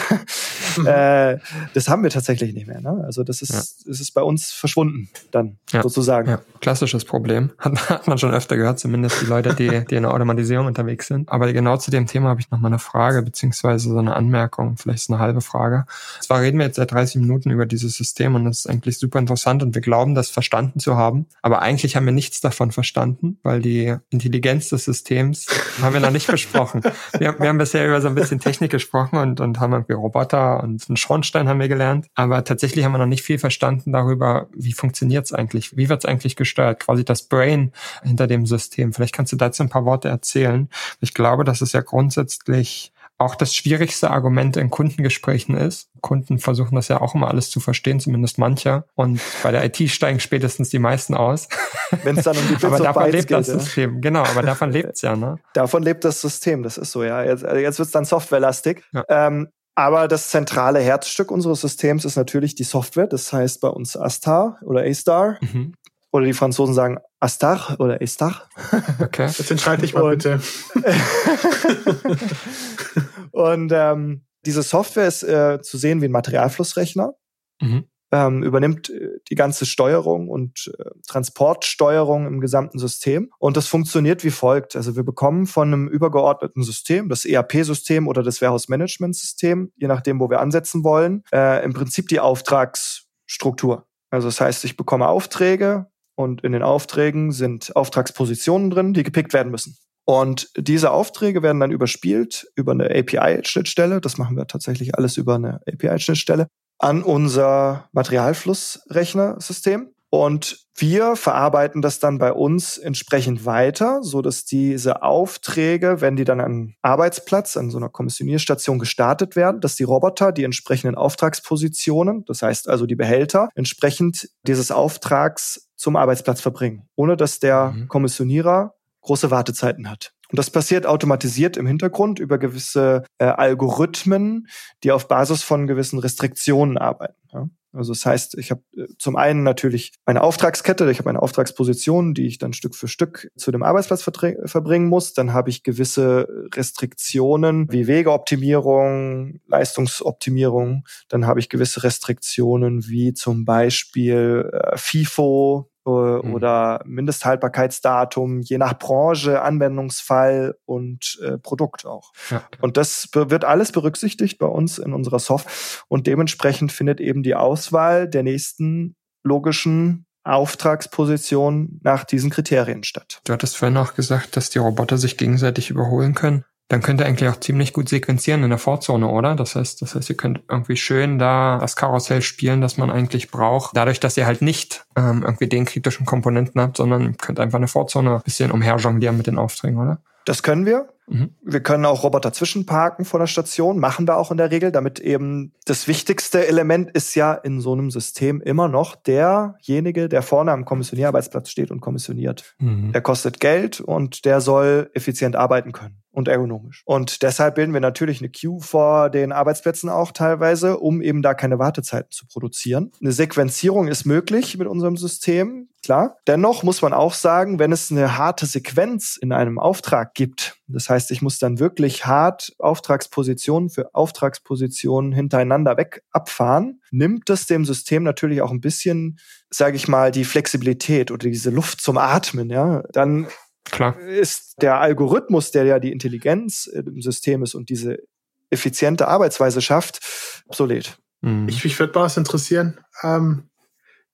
mhm. äh, das haben wir tatsächlich nicht mehr. Ne? Also das ist, ja. das ist bei uns verschwunden dann ja. sozusagen. Ja. Klassisches Problem. Hat, hat man schon öfter gehört, zumindest die Leute, die, die in der Automatisierung unterwegs sind. Aber genau zu dem Thema habe ich noch mal eine Frage, beziehungsweise so eine Anmerkung, vielleicht eine halbe Frage. Zwar reden wir jetzt seit 30 Minuten über dieses System und das ist eigentlich super interessant und wir glauben, das verstanden zu haben. Aber eigentlich haben wir nichts davon verstanden, weil die Intelligenz des Systems haben wir noch nicht besprochen. Wir, wir, haben bisher über so ein bisschen Technik gesprochen und, und haben irgendwie Roboter und einen Schornstein haben wir gelernt. Aber tatsächlich haben wir noch nicht viel verstanden darüber, wie funktioniert es eigentlich? Wie wird es eigentlich gesteuert? Quasi das Brain hinter dem System. Vielleicht kannst du dazu ein paar Worte erzählen. Ich glaube, das ist ja grundsätzlich auch das schwierigste Argument in Kundengesprächen ist. Kunden versuchen das ja auch immer alles zu verstehen, zumindest mancher. Und bei der IT steigen spätestens die meisten aus. Wenn es dann um die Bits Aber davon lebt geht, das ja. System. Genau, aber davon lebt's ja, ne? Davon lebt das System, das ist so, ja. Jetzt, also jetzt wird's dann softwarelastig. Ja. Ähm, aber das zentrale Herzstück unseres Systems ist natürlich die Software. Das heißt bei uns Astar oder A-Star. Mhm. Oder die Franzosen sagen Astar oder Estar. Okay. Das entscheide ich mal bitte. und ähm, diese Software ist äh, zu sehen wie ein Materialflussrechner. Mhm. Ähm, übernimmt äh, die ganze Steuerung und äh, Transportsteuerung im gesamten System. Und das funktioniert wie folgt. Also wir bekommen von einem übergeordneten System, das ERP-System oder das Warehouse-Management-System, je nachdem, wo wir ansetzen wollen, äh, im Prinzip die Auftragsstruktur. Also das heißt, ich bekomme Aufträge, und in den Aufträgen sind Auftragspositionen drin, die gepickt werden müssen. Und diese Aufträge werden dann überspielt über eine API-Schnittstelle. Das machen wir tatsächlich alles über eine API-Schnittstelle an unser Materialflussrechnersystem. Und wir verarbeiten das dann bei uns entsprechend weiter, so dass diese Aufträge, wenn die dann am Arbeitsplatz, an so einer Kommissionierstation gestartet werden, dass die Roboter die entsprechenden Auftragspositionen, das heißt also die Behälter, entsprechend dieses Auftrags zum Arbeitsplatz verbringen, ohne dass der mhm. Kommissionierer große Wartezeiten hat. Und das passiert automatisiert im Hintergrund über gewisse äh, Algorithmen, die auf Basis von gewissen Restriktionen arbeiten. Ja? Also das heißt, ich habe äh, zum einen natürlich meine Auftragskette, ich habe eine Auftragsposition, die ich dann Stück für Stück zu dem Arbeitsplatz verbringen muss. Dann habe ich gewisse Restriktionen wie Wegeoptimierung, Leistungsoptimierung. Dann habe ich gewisse Restriktionen wie zum Beispiel äh, FIFO, mhm. oder Mindesthaltbarkeitsdatum, je nach Branche, Anwendungsfall und äh, Produkt auch. Ja. Und das wird alles berücksichtigt bei uns in unserer Software und dementsprechend findet eben die Auswahl der nächsten logischen Auftragsposition nach diesen Kriterien statt. Du hattest vorhin auch gesagt, dass die Roboter sich gegenseitig überholen können dann könnt ihr eigentlich auch ziemlich gut sequenzieren in der Vorzone, oder? Das heißt, das heißt, ihr könnt irgendwie schön da das Karussell spielen, das man eigentlich braucht. Dadurch, dass ihr halt nicht ähm, irgendwie den kritischen Komponenten habt, sondern könnt einfach eine Vorzone ein bisschen umherjonglieren mit den Aufträgen, oder? Das können wir. Mhm. Wir können auch Roboter zwischenparken vor der Station, machen wir auch in der Regel, damit eben das wichtigste Element ist ja in so einem System immer noch derjenige, der vorne am Kommissionierarbeitsplatz steht und kommissioniert. Mhm. Der kostet Geld und der soll effizient arbeiten können und ergonomisch. Und deshalb bilden wir natürlich eine Queue vor den Arbeitsplätzen auch teilweise, um eben da keine Wartezeiten zu produzieren. Eine Sequenzierung ist möglich mit unserem System, klar. Dennoch muss man auch sagen, wenn es eine harte Sequenz in einem Auftrag gibt, das heißt, ich muss dann wirklich hart Auftragspositionen für Auftragspositionen hintereinander weg abfahren, nimmt es dem System natürlich auch ein bisschen, sage ich mal, die Flexibilität oder diese Luft zum Atmen, ja. Dann Klar. ist der Algorithmus, der ja die Intelligenz im System ist und diese effiziente Arbeitsweise schafft, obsolet. Mhm. Ich, ich würde mal was interessieren. Ähm,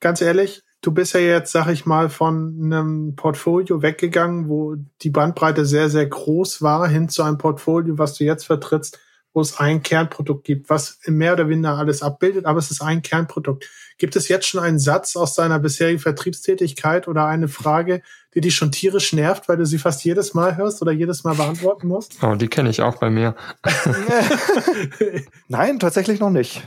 ganz ehrlich, du bist ja jetzt, sag ich mal, von einem Portfolio weggegangen, wo die Bandbreite sehr, sehr groß war, hin zu einem Portfolio, was du jetzt vertrittst, wo es ein Kernprodukt gibt, was mehr oder weniger alles abbildet, aber es ist ein Kernprodukt. Gibt es jetzt schon einen Satz aus deiner bisherigen Vertriebstätigkeit oder eine Frage, die dich schon tierisch nervt, weil du sie fast jedes Mal hörst oder jedes Mal beantworten musst? Oh, die kenne ich auch bei mir. Nein, tatsächlich noch nicht.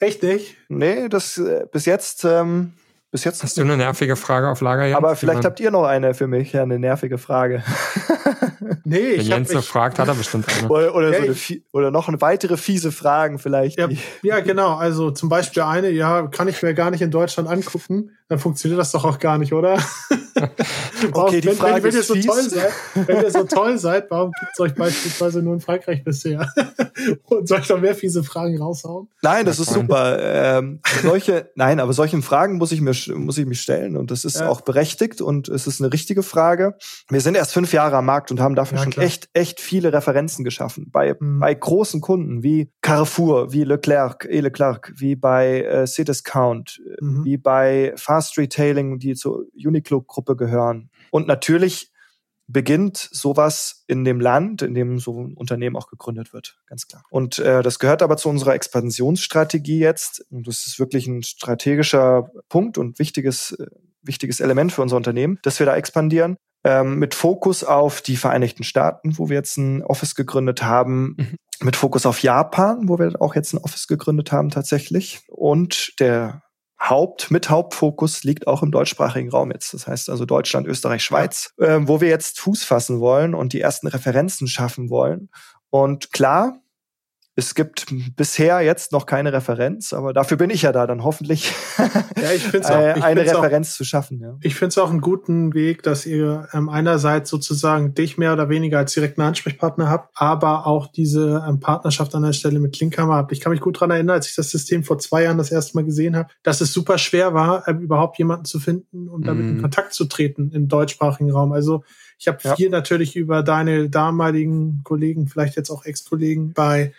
Echt nicht? Nee, das äh, bis jetzt ähm, bis jetzt. Hast du eine nervige Frage auf Lager? Jens? Aber vielleicht habt ihr noch eine für mich, ja, eine nervige Frage. nee, Wenn Jens so fragt, hat er bestimmt eine. Oder, oder, ja, so eine, oder noch eine weitere fiese Fragen vielleicht. Ja, ja, genau. Also zum Beispiel eine, ja, kann ich mir gar nicht in Deutschland angucken. Dann funktioniert das doch auch gar nicht, oder? okay, die wenn, Frage wenn, wenn ihr so toll seid, wenn ihr so toll seid, warum gibt es euch beispielsweise nur in Frankreich bisher? Und soll ich noch mehr fiese Fragen raushauen? Nein, das ist super. Ähm, solche, nein, aber solchen Fragen muss ich mir muss ich mich stellen und das ist ja. auch berechtigt und es ist eine richtige Frage. Wir sind erst fünf Jahre am Markt und haben dafür ja, schon klar. echt, echt viele Referenzen geschaffen. Bei, mhm. bei großen Kunden wie Carrefour, wie Leclerc, E Leclerc, wie bei äh, Cdiscount, mhm. wie bei Fast Retailing, die zur Uniqlo-Gruppe gehören. Und natürlich beginnt sowas in dem Land, in dem so ein Unternehmen auch gegründet wird, ganz klar. Und äh, das gehört aber zu unserer Expansionsstrategie jetzt. Und das ist wirklich ein strategischer Punkt und wichtiges, äh, wichtiges Element für unser Unternehmen, dass wir da expandieren. Ähm, mit Fokus auf die Vereinigten Staaten, wo wir jetzt ein Office gegründet haben, mhm. mit Fokus auf Japan, wo wir auch jetzt ein Office gegründet haben tatsächlich. Und der Haupt, mit Hauptfokus liegt auch im deutschsprachigen Raum jetzt. Das heißt also Deutschland, Österreich, Schweiz, äh, wo wir jetzt Fuß fassen wollen und die ersten Referenzen schaffen wollen. Und klar, es gibt bisher jetzt noch keine Referenz, aber dafür bin ich ja da, dann hoffentlich ja, ich find's auch, ich eine Referenz auch, zu schaffen. Ja. Ich finde es auch einen guten Weg, dass ihr ähm, einerseits sozusagen dich mehr oder weniger als direkten Ansprechpartner habt, aber auch diese ähm, Partnerschaft an der Stelle mit Klinkhammer habt. Ich kann mich gut dran erinnern, als ich das System vor zwei Jahren das erste Mal gesehen habe, dass es super schwer war, ähm, überhaupt jemanden zu finden und damit mm. in Kontakt zu treten im deutschsprachigen Raum. Also ich habe ja. viel natürlich über deine damaligen Kollegen, vielleicht jetzt auch Ex-Kollegen bei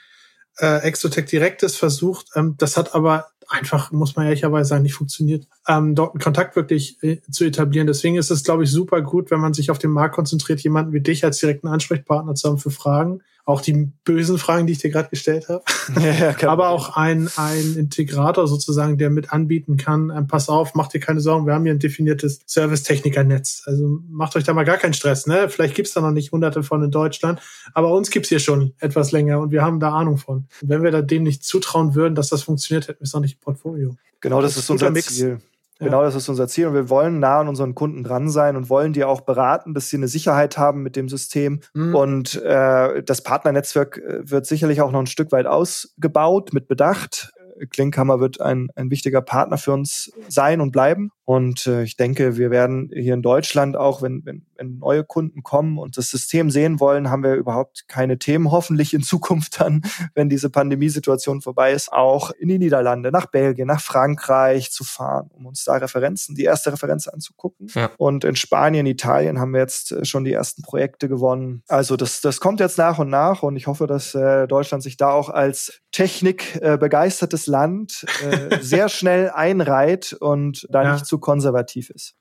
äh, Exotech Direktes versucht. Ähm, das hat aber einfach, muss man ehrlicherweise sagen, nicht funktioniert, ähm, dort einen Kontakt wirklich äh, zu etablieren. Deswegen ist es, glaube ich, super gut, wenn man sich auf den Markt konzentriert, jemanden wie dich als direkten Ansprechpartner zu haben für Fragen auch die bösen Fragen, die ich dir gerade gestellt habe, ja, ja, aber auch ein, ein Integrator sozusagen, der mit anbieten kann, ähm, pass auf, macht dir keine Sorgen, wir haben hier ein definiertes Servicetechniker-Netz. Also macht euch da mal gar keinen Stress. Ne? Vielleicht gibt's da noch nicht hunderte von in Deutschland, aber uns gibt's hier schon etwas länger und wir haben da Ahnung von. Und wenn wir da denen nicht zutrauen würden, dass das funktioniert, hätten wir es noch nicht im Portfolio. Genau, das, das ist unser Mix. Ziel. Genau, das ist unser Ziel und wir wollen nah an unseren Kunden dran sein und wollen die auch beraten, dass sie eine Sicherheit haben mit dem System. Mhm. Und äh, das Partnernetzwerk äh, wird sicherlich auch noch ein Stück weit ausgebaut mit Bedacht. Klinkhammer wird ein, ein wichtiger Partner für uns sein und bleiben. Und äh, ich denke, wir werden hier in Deutschland auch, wenn, wenn, wenn neue Kunden kommen und das System sehen wollen, haben wir überhaupt keine Themen. Hoffentlich in Zukunft dann, wenn diese Pandemiesituation vorbei ist, auch in die Niederlande, nach Belgien, nach Frankreich zu fahren, um uns da Referenzen, die erste Referenz anzugucken. Ja. Und in Spanien, Italien haben wir jetzt schon die ersten Projekte gewonnen. Also das, das kommt jetzt nach und nach und ich hoffe, dass äh, Deutschland sich da auch als technikbegeistertes äh, Land äh, sehr schnell einreiht und da ja. nicht zu konservativ ist.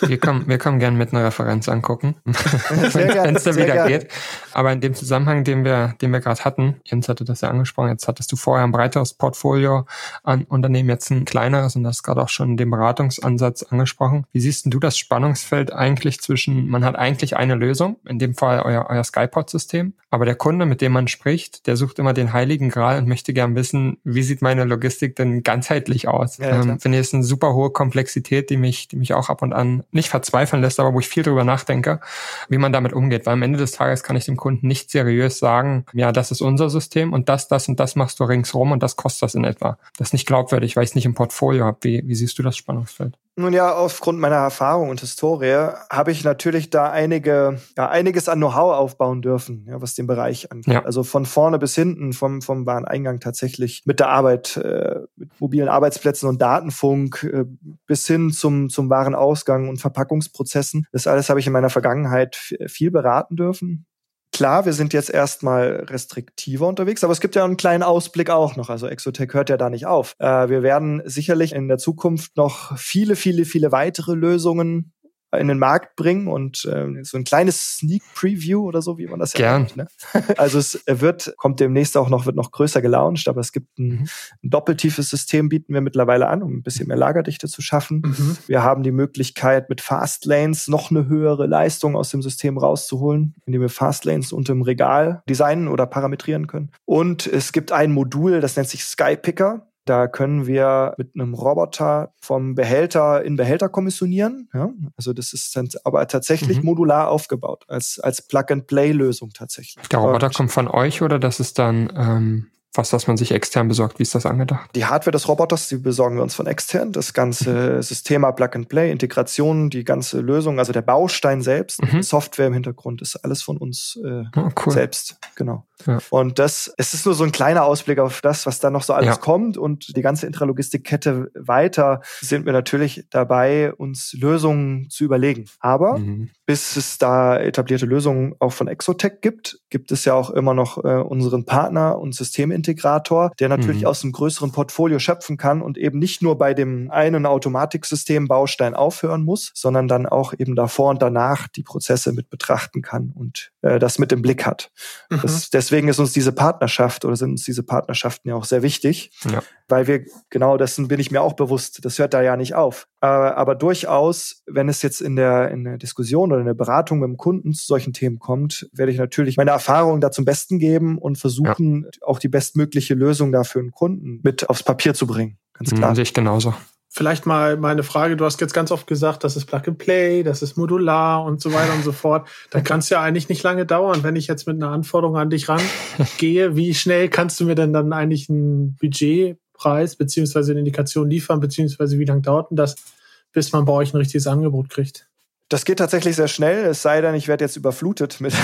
Wir kommen, wir kommen gerne mit einer Referenz angucken, wenn es da wieder gerne. geht. Aber in dem Zusammenhang, den wir, den wir gerade hatten, Jens hatte das ja angesprochen, jetzt hattest du vorher ein breiteres Portfolio an Unternehmen, jetzt ein kleineres und das gerade auch schon den Beratungsansatz angesprochen. Wie siehst du das Spannungsfeld eigentlich zwischen, man hat eigentlich eine Lösung, in dem Fall euer, euer Skypod-System, aber der Kunde, mit dem man spricht, der sucht immer den heiligen Gral und möchte gern wissen, wie sieht meine Logistik denn ganzheitlich aus? Ja, ähm, finde ich, ist eine super hohe Komplexität, die mich, die mich auch ab und an nicht verzweifeln lässt, aber wo ich viel drüber nachdenke, wie man damit umgeht. Weil am Ende des Tages kann ich dem Kunden nicht seriös sagen, ja, das ist unser System und das, das und das machst du ringsrum und das kostet das in etwa. Das ist nicht glaubwürdig, weil ich es nicht im Portfolio habe. Wie, wie siehst du das Spannungsfeld? Nun ja, aufgrund meiner Erfahrung und Historie habe ich natürlich da einige, ja, einiges an Know-how aufbauen dürfen, ja, was den Bereich angeht. Ja. Also von vorne bis hinten, vom, vom Wareneingang tatsächlich mit der Arbeit, äh, mit mobilen Arbeitsplätzen und Datenfunk äh, bis hin zum, zum Warenausgang und Verpackungsprozessen. Das alles habe ich in meiner Vergangenheit viel beraten dürfen. Klar, wir sind jetzt erstmal restriktiver unterwegs, aber es gibt ja einen kleinen Ausblick auch noch. Also Exotech hört ja da nicht auf. Äh, wir werden sicherlich in der Zukunft noch viele, viele, viele weitere Lösungen in den Markt bringen und äh, so ein kleines Sneak Preview oder so, wie man das ja nennt. Ne? Also es wird, kommt demnächst auch noch, wird noch größer gelauncht, aber es gibt ein, mhm. ein doppeltiefes System, bieten wir mittlerweile an, um ein bisschen mehr Lagerdichte zu schaffen. Mhm. Wir haben die Möglichkeit, mit Fastlanes noch eine höhere Leistung aus dem System rauszuholen, indem wir Fastlanes unter dem Regal designen oder parametrieren können. Und es gibt ein Modul, das nennt sich Skypicker. Da können wir mit einem Roboter vom Behälter in Behälter kommissionieren. Ja? Also das ist dann aber tatsächlich mhm. modular aufgebaut, als, als Plug-and-Play-Lösung tatsächlich. Der Roboter Und kommt von euch oder das ist dann ähm, was, was man sich extern besorgt. Wie ist das angedacht? Die Hardware des Roboters, die besorgen wir uns von extern. Das ganze System Plug and Play, Integration, die ganze Lösung, also der Baustein selbst, mhm. Software im Hintergrund, ist alles von uns äh, oh, cool. selbst. Genau. Ja. Und das, es ist nur so ein kleiner Ausblick auf das, was da noch so alles ja. kommt und die ganze Intralogistikkette weiter sind wir natürlich dabei, uns Lösungen zu überlegen. Aber mhm. bis es da etablierte Lösungen auch von Exotech gibt, gibt es ja auch immer noch äh, unseren Partner und Systemintegrator, der natürlich mhm. aus einem größeren Portfolio schöpfen kann und eben nicht nur bei dem einen Automatiksystem Baustein aufhören muss, sondern dann auch eben davor und danach die Prozesse mit betrachten kann und äh, das mit im Blick hat. Mhm. Das, deswegen ist uns diese Partnerschaft oder sind uns diese Partnerschaften ja auch sehr wichtig, ja. weil wir genau dessen bin ich mir auch bewusst. Das hört da ja nicht auf. Äh, aber durchaus, wenn es jetzt in der, in der Diskussion oder in der Beratung mit dem Kunden zu solchen Themen kommt, werde ich natürlich meine Erfahrungen da zum Besten geben und versuchen, ja. auch die bestmögliche Lösung da für einen Kunden mit aufs Papier zu bringen. Ganz klar. Mhm, sehe ich genauso. Vielleicht mal meine Frage, du hast jetzt ganz oft gesagt, das ist Plug and Play, das ist modular und so weiter und so fort. Da kann es ja eigentlich nicht lange dauern, wenn ich jetzt mit einer Anforderung an dich rangehe. Wie schnell kannst du mir denn dann eigentlich einen Budgetpreis beziehungsweise eine Indikation liefern, beziehungsweise wie lange dauert denn das, bis man bei euch ein richtiges Angebot kriegt? Das geht tatsächlich sehr schnell, es sei denn, ich werde jetzt überflutet mit.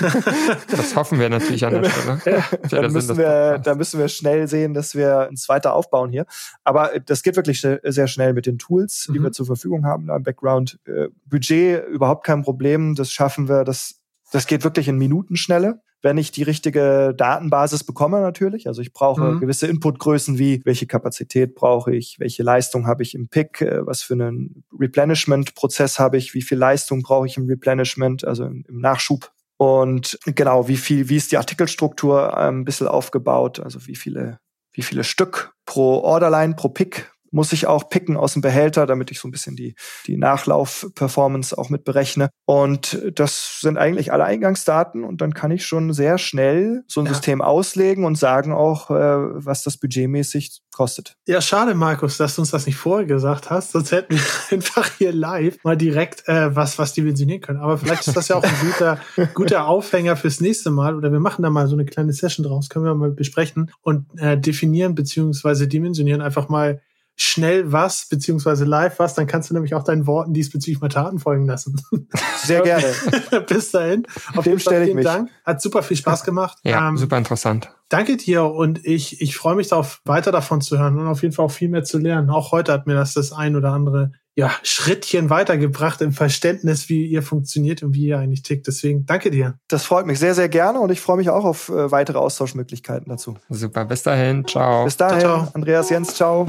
das hoffen wir natürlich an der Stelle. Ja, da, müssen wir, da müssen wir schnell sehen, dass wir uns weiter aufbauen hier. Aber das geht wirklich sehr schnell mit den Tools, die mhm. wir zur Verfügung haben im Background. Äh, Budget überhaupt kein Problem, das schaffen wir. Das, das geht wirklich in Minutenschnelle wenn ich die richtige Datenbasis bekomme natürlich. Also ich brauche mhm. gewisse Inputgrößen wie welche Kapazität brauche ich, welche Leistung habe ich im Pick, äh, was für einen Replenishment-Prozess habe ich, wie viel Leistung brauche ich im Replenishment, also im, Nachschub. Und genau, wie viel, wie ist die Artikelstruktur ein bisschen aufgebaut, also wie viele, wie viele Stück pro Orderline, pro Pick muss ich auch picken aus dem Behälter, damit ich so ein bisschen die, die Nachlauf-Performance auch mit berechne. Und das sind eigentlich alle Eingangsdaten und dann kann ich schon sehr schnell so ein ja. System auslegen und sagen auch, äh, was das budgetmäßig kostet. Ja, schade, Markus, dass du uns das nicht vorher gesagt hast, sonst hätten wir einfach hier live mal direkt äh, was, was dimensionieren können. Aber vielleicht ist das ja auch ein guter, guter Aufhänger fürs nächste Mal oder wir machen da mal so eine kleine Session draus, können wir mal besprechen und äh, definieren beziehungsweise dimensionieren einfach mal schnell was, beziehungsweise live was, dann kannst du nämlich auch deinen Worten diesbezüglich mal Taten folgen lassen. Sehr gerne. Bis dahin. Auf Dem stelle ich mich. Dank. Hat super viel Spaß gemacht. Ja, ähm, super interessant. Danke dir und ich, ich freue mich darauf, weiter davon zu hören und auf jeden Fall auch viel mehr zu lernen. Auch heute hat mir das das ein oder andere ja, Schrittchen weitergebracht im Verständnis, wie ihr funktioniert und wie ihr eigentlich tickt. Deswegen danke dir. Das freut mich sehr, sehr gerne und ich freue mich auch auf äh, weitere Austauschmöglichkeiten dazu. Super, bis dahin, ciao. Bis dahin, ciao, ciao. Andreas Jens, ciao.